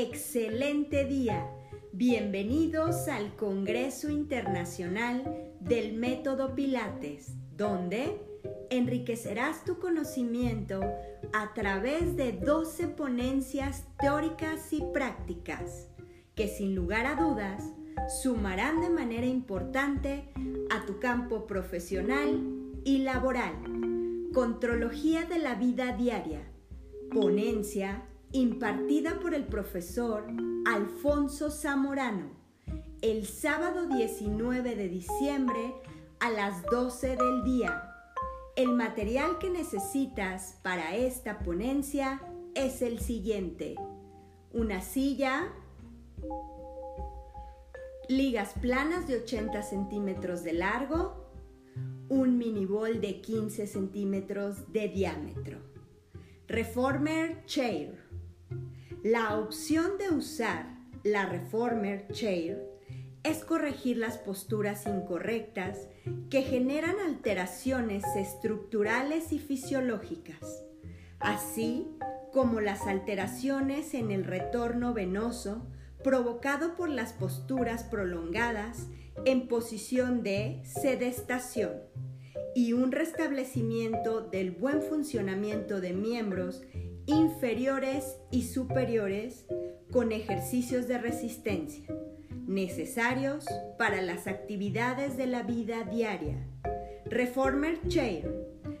excelente día. Bienvenidos al Congreso Internacional del Método Pilates, donde enriquecerás tu conocimiento a través de 12 ponencias teóricas y prácticas que sin lugar a dudas sumarán de manera importante a tu campo profesional y laboral. Contrología de la vida diaria. Ponencia impartida por el profesor Alfonso Zamorano el sábado 19 de diciembre a las 12 del día. El material que necesitas para esta ponencia es el siguiente. Una silla, ligas planas de 80 centímetros de largo, un mini bol de 15 centímetros de diámetro. Reformer Chair. La opción de usar la Reformer Chair es corregir las posturas incorrectas que generan alteraciones estructurales y fisiológicas, así como las alteraciones en el retorno venoso provocado por las posturas prolongadas en posición de sedestación y un restablecimiento del buen funcionamiento de miembros inferiores y superiores con ejercicios de resistencia necesarios para las actividades de la vida diaria. Reformer Chair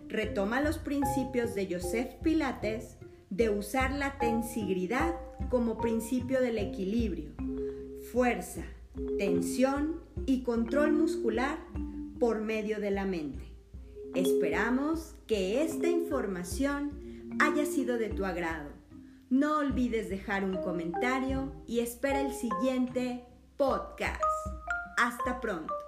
retoma los principios de Joseph Pilates de usar la tensigridad como principio del equilibrio, fuerza, tensión y control muscular por medio de la mente. Esperamos que esta información haya sido de tu agrado. No olvides dejar un comentario y espera el siguiente podcast. Hasta pronto.